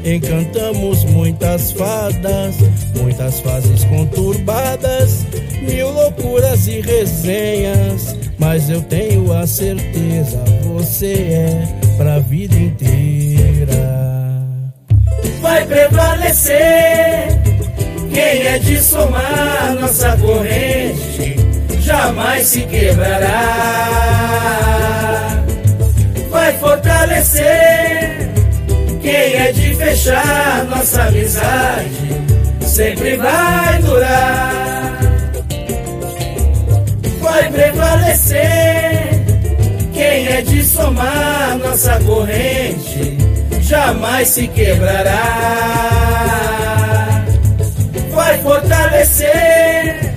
Encantamos muitas fadas, muitas fases conturbadas, mil loucuras e resenhas. Mas eu tenho a certeza, você é pra vida inteira. Vai prevalecer quem é de somar nossa corrente jamais se quebrará. Vai fortalecer quem é de fechar nossa amizade, sempre vai durar. Vai prevalecer quem é de somar nossa corrente, jamais se quebrará. Vai fortalecer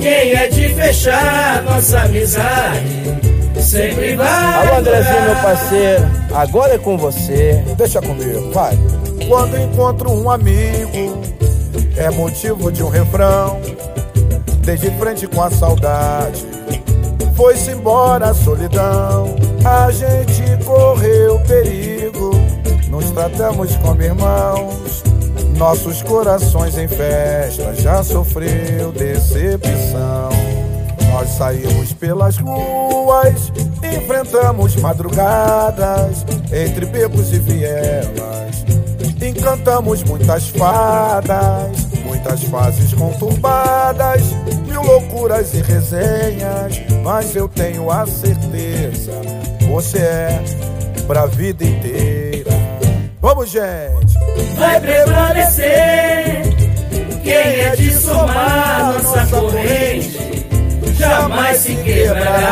quem é de fechar nossa amizade sempre vai. Alô, Andrezinho, meu parceiro, agora é com você. Deixa comigo, vai. Quando encontro um amigo, é motivo de um refrão. Desde frente com a saudade, foi-se embora a solidão. A gente correu perigo, nos tratamos como irmãos. Nossos corações em festa já sofreu decepção. Nós saímos pelas ruas, enfrentamos madrugadas, entre becos e vielas. Encantamos muitas fadas, muitas fases conturbadas, mil loucuras e resenhas. Mas eu tenho a certeza, você é pra vida inteira. Vamos, gente! vai prevalecer. Quem é de somar nossa corrente, jamais se quebrará.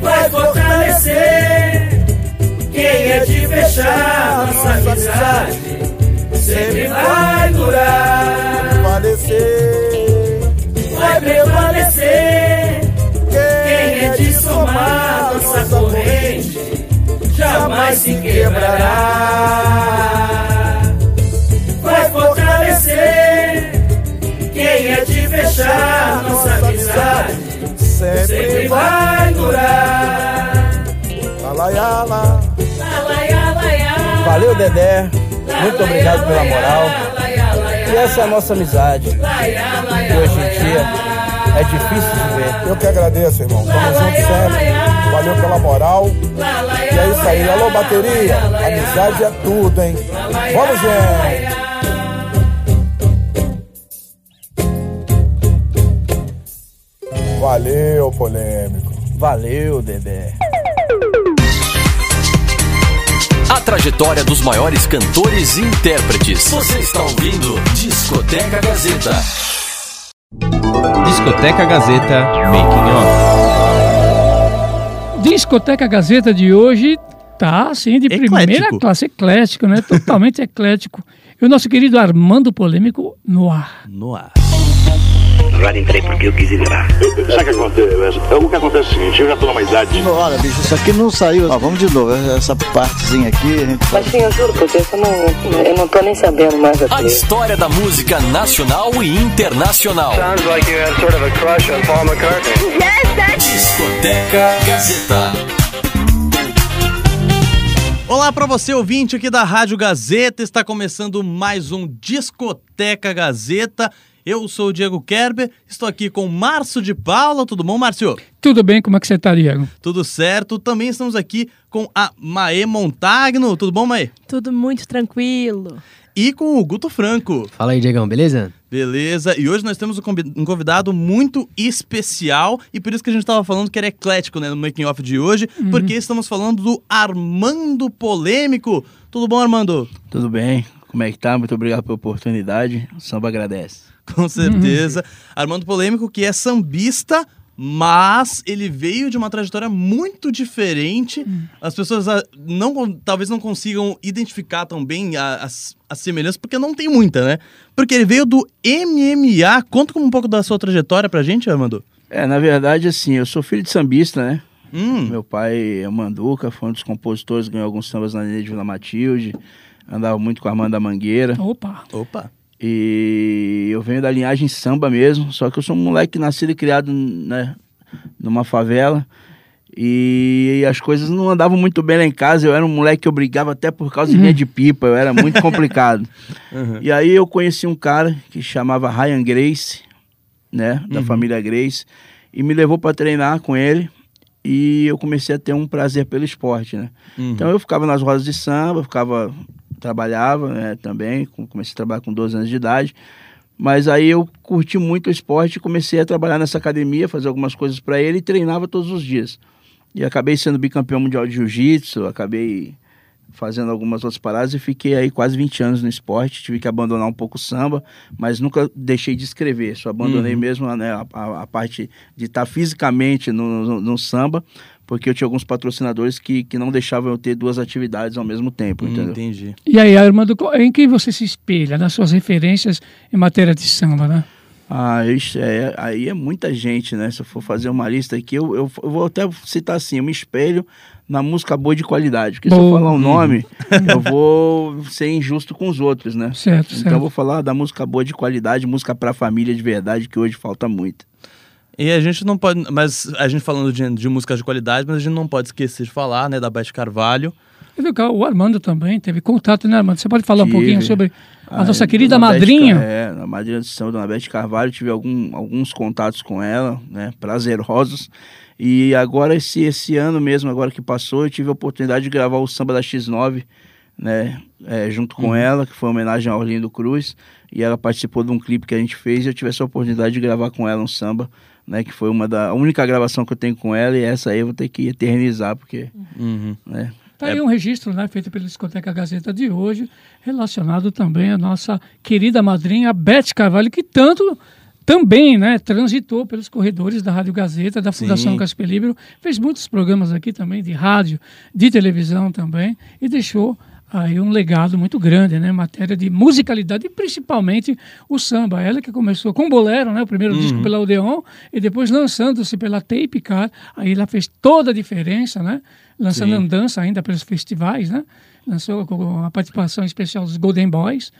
Vai fortalecer. Quem é de fechar nossa amizade, sempre vai durar. Prevalecer. Vai prevalecer. Quem é de somar nossa corrente, jamais se quebrará. Vai fortalecer quem é de fechar nossa amizade, sempre vai durar. Alaiala. Valeu, Dedé. Muito obrigado pela moral. E essa é a nossa amizade. Que hoje em dia é difícil de ver. Eu que agradeço, irmão. Tamo junto sempre. Valeu pela moral. E é isso aí. Alô, bateria. Amizade é tudo, hein? Vamos, gente. Valeu, polêmico. Valeu, Dedé. Trajetória dos maiores cantores e intérpretes. Você está ouvindo Discoteca Gazeta. Discoteca Gazeta Making Off. Discoteca Gazeta de hoje tá assim de Eclético. primeira classe, eclético, né? Totalmente eclético. E o nosso querido Armando Polêmico no ar. No ar. Agora entrei porque eu quis ir lá. Sabe o que acontece? O que acontece é o seguinte, eu já tô numa idade. Olha, bicho, isso aqui não saiu. Ó, vamos de novo. Essa partezinha aqui, a gente Mas sim, eu juro por Deus, eu não, eu não tô nem sabendo mais A aqui. história da música nacional e internacional. Sounds like you have sort of a crush on Paul McCartney. Discoteca Gazeta. Olá para você ouvinte aqui da Rádio Gazeta, está começando mais um Discoteca Gazeta. Eu sou o Diego Kerber, estou aqui com Márcio de Paula. Tudo bom, Márcio? Tudo bem? Como é que você tá, Diego? Tudo certo. Também estamos aqui com a Mae Montagno. Tudo bom, Mae? Tudo muito tranquilo. E com o Guto Franco. Fala aí, Diegão, beleza? Beleza, e hoje nós temos um convi- um convidado muito especial e por isso que a gente estava falando que era eclético né, no making off de hoje, porque estamos falando do Armando Polêmico. Tudo bom, Armando? Tudo bem? Como é que tá? Muito obrigado pela oportunidade. O samba agradece. Com certeza. Armando Polêmico, que é sambista, mas ele veio de uma trajetória muito diferente. As pessoas ah, não, talvez não consigam identificar tão bem a- as, as semelhanças, porque não tem muita, né? Porque ele veio do MMA. Conta um pouco da sua trajetória pra gente, Armando. É, na verdade, assim, eu sou filho de sambista, né? Hum. Meu pai é Manduca, foi um dos compositores, ganhou alguns sambas na Nenê de Vila Matilde. Andava muito com a Armanda Mangueira. Opa! Opa! E eu venho da linhagem samba mesmo, só que eu sou um moleque nascido e criado né, numa favela. E as coisas não andavam muito bem lá em casa. Eu era um moleque que eu brigava até por causa de linha de pipa, eu era muito complicado. E aí eu conheci um cara que chamava Ryan Grace, né, da Uhum. família Grace, e me levou para treinar com ele. E eu comecei a ter um prazer pelo esporte, né? Uhum. Então eu ficava nas rodas de samba, ficava trabalhava né, também, com- comecei a trabalhar com 12 anos de idade. Mas aí eu curti muito o esporte comecei a trabalhar nessa academia, fazer algumas coisas para ele e treinava todos os dias. E acabei sendo bicampeão mundial de jiu-jitsu, acabei fazendo algumas outras paradas e fiquei aí quase 20 anos no esporte. Tive que abandonar um pouco o samba, mas nunca deixei de escrever. Só abandonei Uhum. mesmo né, a, a- a parte de estar fisicamente no, no- no samba, porque eu tinha alguns patrocinadores que, que não deixavam eu ter duas atividades ao mesmo tempo, entendeu? Hum, Entendi. E aí, Armando, co- em que você se espelha nas suas referências em matéria de samba, né? Ah, isso é, aí é muita gente, né? Se eu for fazer uma lista aqui, eu, eu, eu vou até citar assim, eu me espelho na música boa de qualidade. Porque se eu Boa. falar um nome, eu vou ser injusto com os outros, né? Certo, então certo. eu vou falar da música boa de qualidade, música pra família de verdade, que hoje falta muito. E a gente não pode. Mas a gente falando de, de música de qualidade, mas a gente não pode esquecer de falar, né, da Beth Carvalho. E ca- O Armando também teve contato, né, Armando? Você pode falar um Tive. pouquinho sobre a Ah, nossa querida Dona Beth madrinha? Car- É, a madrinha do samba, Dona Beth Carvalho, tive algum, alguns contatos com ela, né, prazerosos. E agora, esse, esse ano mesmo, agora que passou, eu tive a oportunidade de gravar o samba da X9, né, é, junto com Uhum. ela, que foi uma homenagem a Orlindo Cruz. E ela participou de um clipe que a gente fez e eu tive essa oportunidade de gravar com ela um samba, né, que foi uma da a única gravação que eu tenho com ela e essa aí eu vou ter que eternizar, porque, Uhum. né, Tá aí um registro né, feito pela Discoteca Gazeta de hoje, relacionado também à nossa querida madrinha Beth Carvalho, que tanto também né, transitou pelos corredores da Rádio Gazeta, da Fundação Libero, fez muitos programas aqui também de rádio, de televisão também, e deixou aí um legado muito grande, né, matéria de musicalidade e principalmente o samba. Ela que começou com o Bolero, né, o primeiro disco pela Odeon, e depois lançando-se pela Tape Car, aí ela fez toda a diferença, né, lançando Sim. andança ainda pelos festivais, né, lançou com a participação especial dos Golden Boys,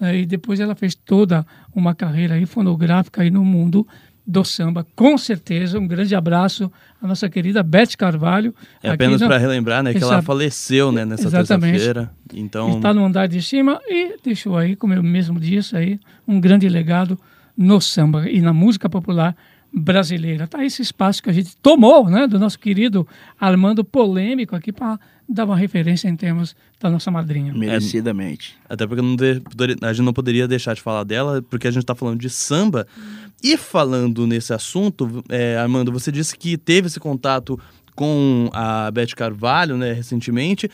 e depois ela fez toda uma carreira aí fonográfica aí no mundo do samba. Com certeza, um grande abraço à nossa querida Beth Carvalho. É apenas na- para relembrar, né, que ela faleceu, né, nessa terça-feira. Então, Está no andar de cima e deixou aí, como eu mesmo disse, aí, um grande legado no samba e na música popular brasileira. Tá esse espaço que a gente tomou, né, do nosso querido Armando Polêmico aqui para dar uma referência em termos da nossa madrinha. merecidamente. Até porque não de- poderia- a gente não poderia deixar de falar dela, porque a gente está falando de samba. E falando nesse assunto, é, Armando, você disse que teve esse contato com a Beth Carvalho, né, recentemente.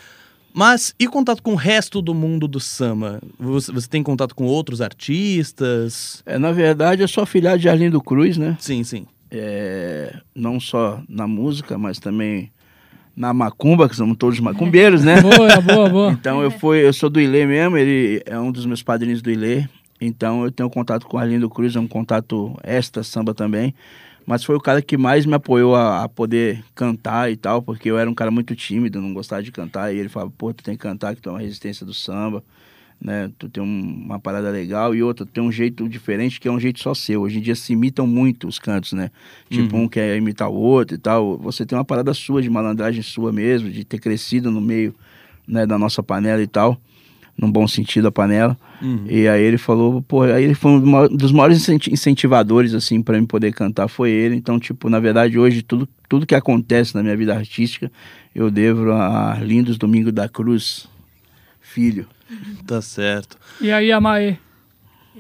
Mas e contato com o resto do mundo do samba? Você, você tem contato com outros artistas? É, na verdade, eu sou afilhado de Arlindo Cruz, né? Sim, sim. É, não só na música, mas também na macumba, que somos todos macumbeiros, né? Boa, boa, boa. Então eu fui, eu sou do Ilê mesmo, ele é um dos meus padrinhos do Ilê. Então eu tenho contato com o Arlindo Cruz, é um contato extra samba também. Mas foi o cara que mais me apoiou a, a poder cantar e tal, porque eu era um cara muito tímido, não gostava de cantar. E ele falava, pô, tu tem que cantar, que tu é uma resistência do samba, né? Tu tem um- uma parada legal e outra, tem um jeito diferente, que é um jeito só seu. Hoje em dia se imitam muito os cantos, né? Tipo, Uhum. um quer imitar o outro e tal. Você tem uma parada sua, de malandragem sua mesmo, de ter crescido no meio né, da nossa panela e tal. Num bom sentido, a panela. Uhum. E aí ele falou, pô, aí ele foi um dos ma- dos maiores incenti- incentivadores, assim, para mim poder cantar, foi ele. Então, tipo, na verdade, hoje, tudo, tudo que acontece na minha vida artística, eu devo a Lindos Domingo da Cruz, filho. Tá certo. E aí, a Mae?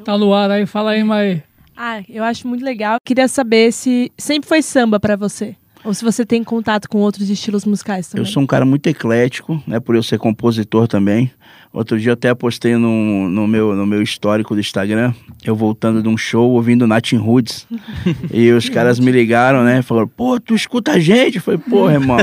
Tá no ar aí, fala aí, Mae. Ah, eu acho muito legal. Queria saber se sempre foi samba pra você. Ou se você tem contato com outros estilos musicais também. Eu sou um cara muito eclético, né, por eu ser compositor também. Outro dia eu até postei no, no, meu, no meu histórico do Instagram, eu voltando de um show ouvindo Natin Roots. e os caras me ligaram, né, falaram, pô, tu escuta a gente? Eu falei, pô, irmão,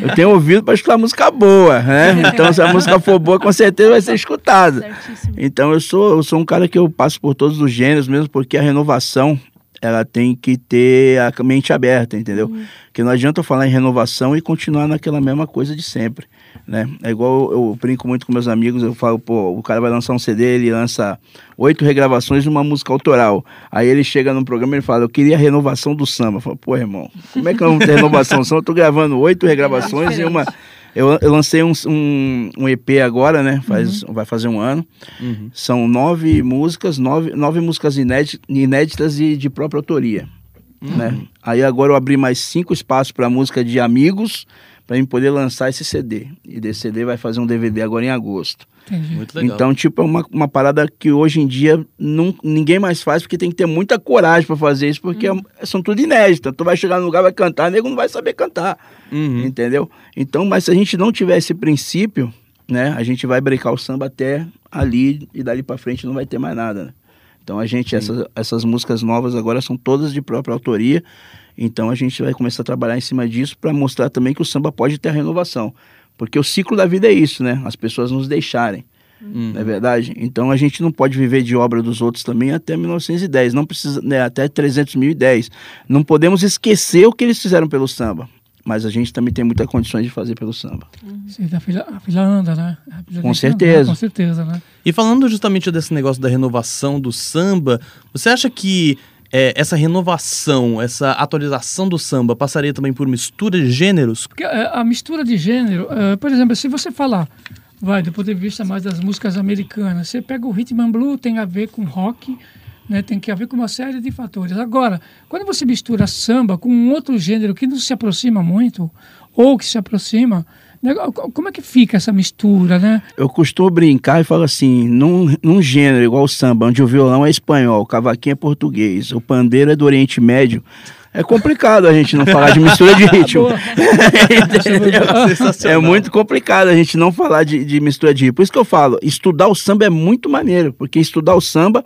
eu tenho ouvido para escutar música boa, né? Então se a música for boa, com certeza vai ser escutada. Então eu sou, eu sou um cara que eu passo por todos os gêneros, mesmo porque a renovação ela tem que ter a mente aberta, entendeu? Porque não adianta eu falar em renovação e continuar naquela mesma coisa de sempre, né? É igual eu, eu brinco muito com meus amigos, eu falo, pô, o cara vai lançar um CD, ele lança oito regravações de uma música autoral. Aí ele chega no programa e ele fala, eu queria a renovação do samba. Eu falo, pô, irmão, como é que eu não tenho renovação do samba? Eu tô gravando oito regravações e uma... Eu, eu lancei um, um, um EP agora, né? Faz, Vai fazer um ano. Uhum. São nove músicas, nove, nove músicas inédi- inéditas e de própria autoria. Né? Aí agora eu abri mais cinco espaços para música de amigos para mim poder lançar esse CD. E desse CD vai fazer um DVD agora em agosto. Entendi. Muito legal. Então, tipo, é uma, uma parada que hoje em dia não, ninguém mais faz, porque tem que ter muita coragem para fazer isso, porque é- são tudo inéditas. Tu vai chegar no lugar, vai cantar, nego não vai saber cantar. Uhum. Entendeu? Então, mas se a gente não tiver esse princípio, né, a gente vai brecar o samba até ali e dali para frente não vai ter mais nada, né? Então a gente, essas, essas músicas novas agora são todas de própria autoria. Então a gente vai começar a trabalhar em cima disso para mostrar também que o samba pode ter a renovação. Porque o ciclo da vida é isso, né? As pessoas nos deixarem. Não é verdade? Então a gente não pode viver de obra dos outros também até 1910, não precisa, né, até 300.010. Não podemos esquecer o que eles fizeram pelo samba, mas a gente também tem muitas condições de fazer pelo samba. Sim, a filha, a filha anda, né? Filha Com andar, certeza. com certeza, né? E falando justamente desse negócio da renovação do samba, você acha que é, essa renovação, essa atualização do samba passaria também por mistura de gêneros? Porque é, a mistura de gênero, é, por exemplo, se você falar, vai, do ponto de vista mais das músicas americanas, você pega o rhythm and blues, tem a ver com rock, né, tem que a ver com uma série de fatores. Agora, quando você mistura samba com outro gênero que não se aproxima muito, ou que se aproxima, como é que fica essa mistura, né? Eu costumo brincar e falo assim, num, num gênero igual o samba, onde o violão é espanhol, o cavaquinho é português, o pandeiro é do Oriente Médio, é complicado a gente não falar de mistura de ritmo. É muito complicado a gente não falar de, de mistura de ritmo. Por isso que eu falo, estudar o samba é muito maneiro, porque estudar o samba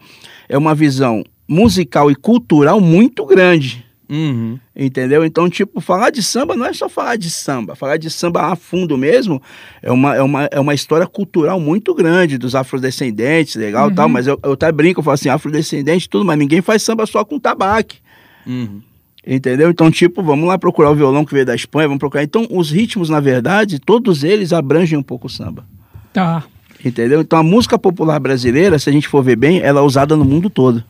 é uma visão musical e cultural muito grande. Uhum. Entendeu? Então, tipo, falar de samba não é só falar de samba. Falar de samba a fundo mesmo é uma, é uma, é uma história cultural muito grande dos afrodescendentes, legal Uhum. tal. Mas eu, eu até brinco, eu falo assim, afrodescendente tudo, mas ninguém faz samba só com tabaco. Uhum. Entendeu? Então, tipo, vamos lá procurar o violão que veio da Espanha, vamos procurar. Então, os ritmos, na verdade, todos eles abrangem um pouco o samba. Tá. Entendeu? Então, a música popular brasileira, se a gente for ver bem, ela é usada no mundo todo.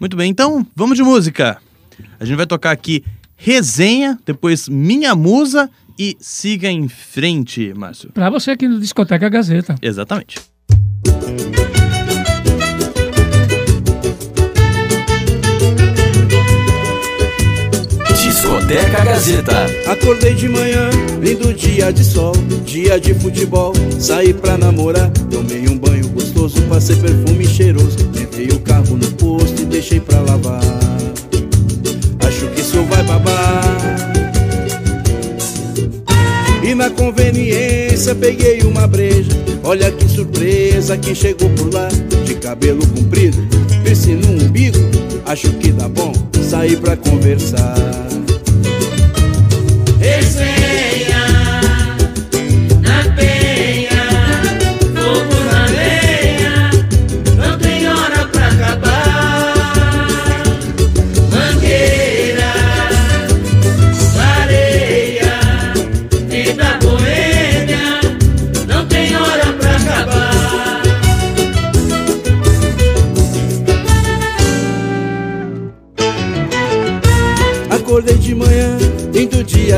Muito bem, então vamos de música. A gente vai tocar aqui Resenha, depois Minha Musa e Siga em Frente, Márcio. Pra você aqui no Discoteca Gazeta. Exatamente. Discoteca Gazeta. Acordei de manhã, lindo dia de sol, dia de futebol, saí pra namorar, tomei um banho gostoso, passei perfume cheiroso, levei o carro no posto e deixei pra lavar. Isso vai babar. E na conveniência peguei uma breja. Olha que surpresa, quem chegou por lá de cabelo comprido, piercing no umbigo. Acho que dá bom sair pra conversar.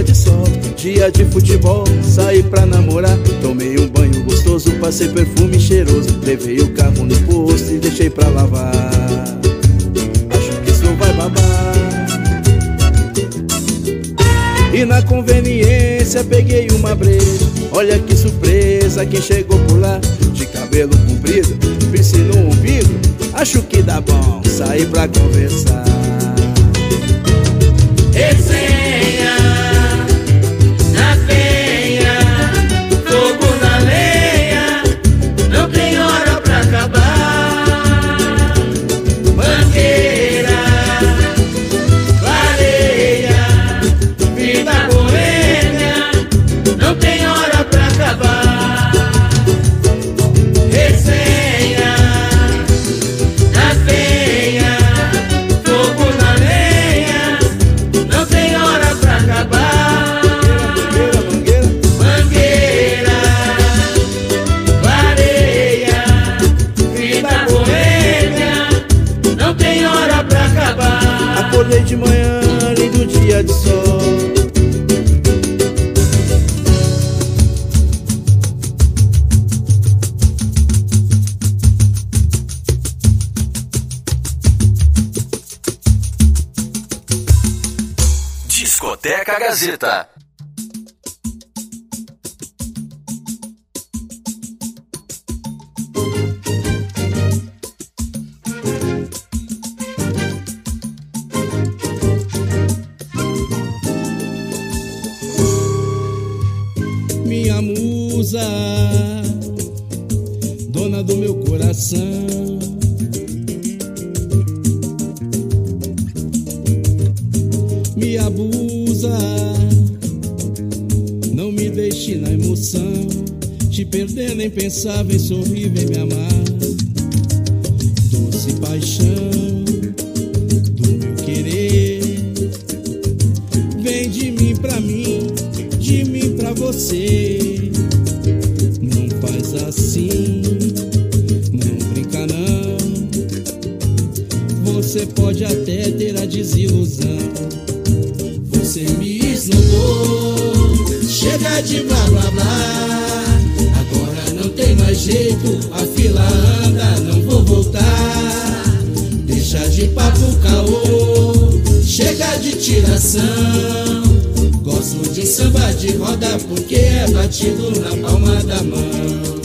Dia de sol, dia de futebol, saí pra namorar. Tomei um banho gostoso, passei perfume cheiroso, levei o carro no posto e deixei pra lavar. Acho que isso vai babar. E na conveniência peguei uma breja. Olha que surpresa, quem chegou por lá de cabelo comprido, piercing no umbigo. Acho que dá bom sair pra conversar. Perder, nem pensava em sorrir, vem me amar. Doce paixão do meu querer. Vem de mim pra mim, de mim pra você. Não faz assim, não brinca não. Você pode até ter a desilusão. Você me esnobou, chega de blá blá blá. Jeito, a fila anda, não vou voltar. Deixa de papo caô, chega de tiração. Gosto de samba de roda porque é batido na palma da mão.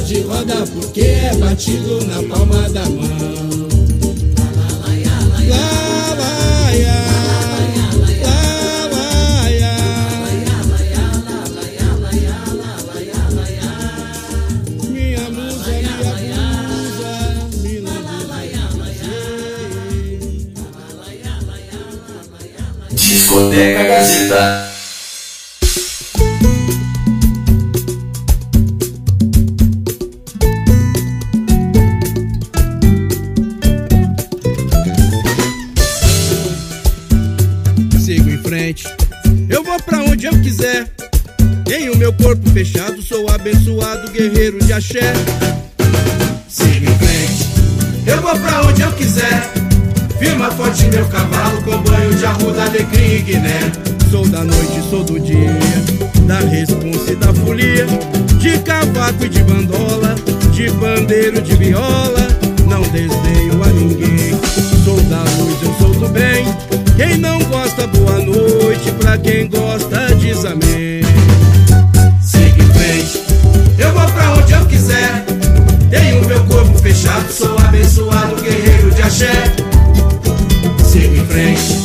De roda porque é batido na palma da mão. Discoteca Gazeta. Abençoado, guerreiro de axé. Sigo em frente, eu vou pra onde eu quiser. Firma forte meu cavalo, com banho de arruda, alegria e guiné. Sou da noite, sou do dia, da responsa e da folia. De cavaco e de bandola, de bandeiro, de viola. Não desdenho a ninguém, sou da luz, eu sou do bem. Quem não gosta, boa noite, pra quem gosta, diz amém. Fechado, sou abençoado, guerreiro de axé. Siga em frente,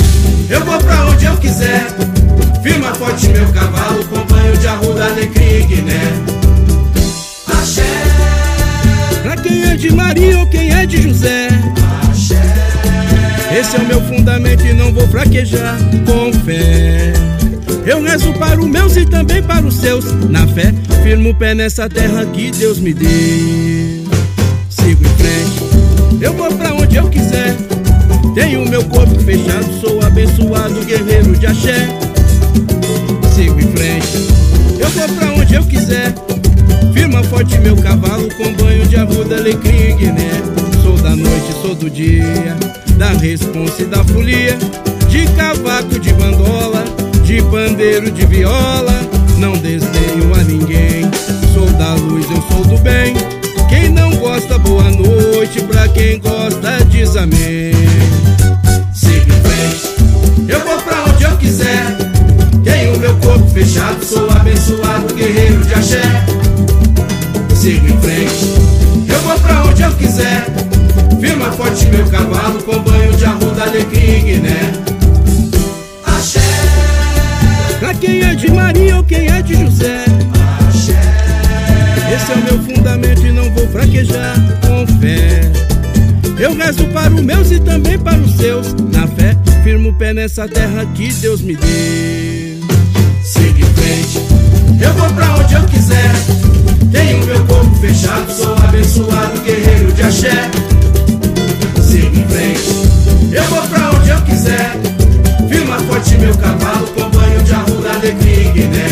eu vou pra onde eu quiser. Firma forte meu cavalo, com banho de arruda, alecrim e guiné. Axé. Pra quem é de Maria ou quem é de José. Axé. Esse é o meu fundamento e não vou fraquejar com fé. Eu rezo para os meus e também para os seus. Na fé, firmo o pé nessa terra que Deus me deu. Frente, eu vou pra onde eu quiser. Tenho meu corpo fechado, sou abençoado, guerreiro de axé. Sigo em frente, eu vou pra onde eu quiser. Firma forte meu cavalo com banho de arruda, alecrim e guiné. Sou da noite, sou do dia, da responsa e da folia. De cavaco, de bandola, de pandeiro, de viola. Não desdenho a ninguém, sou da luz, eu sou do bem. Quem não gosta, boa noite, pra quem gosta, diz amém. Siga em frente, eu vou pra onde eu quiser. Tenho meu corpo fechado, sou abençoado, guerreiro de axé. Sigo em frente, eu vou pra onde eu quiser. Firma forte meu cavalo, com banho de arruda, alecrim e guiné. Axé. Pra quem é de Maria ou quem é de José. Axé. Esse é o meu fundamento e não vou fraquejar com fé. Eu rezo para os meus e também para os seus. Na fé, firmo o pé nessa terra que Deus me deu. Siga em frente, eu vou pra onde eu quiser. Tenho meu corpo fechado, sou abençoado, guerreiro de axé. Siga em frente, eu vou pra onde eu quiser. Firma forte meu cavalo, com banho de arruda, alecrim e guiné.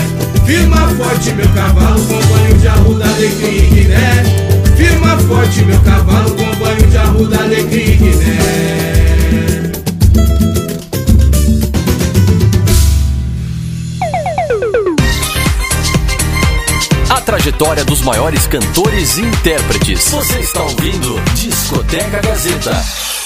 Firma forte meu cavalo, com banho de arruda, alecrim e guiné. Firma forte meu cavalo, com banho de arruda, alecrim e guiné. A trajetória dos maiores cantores e intérpretes. Você está ouvindo Discoteca Gazeta.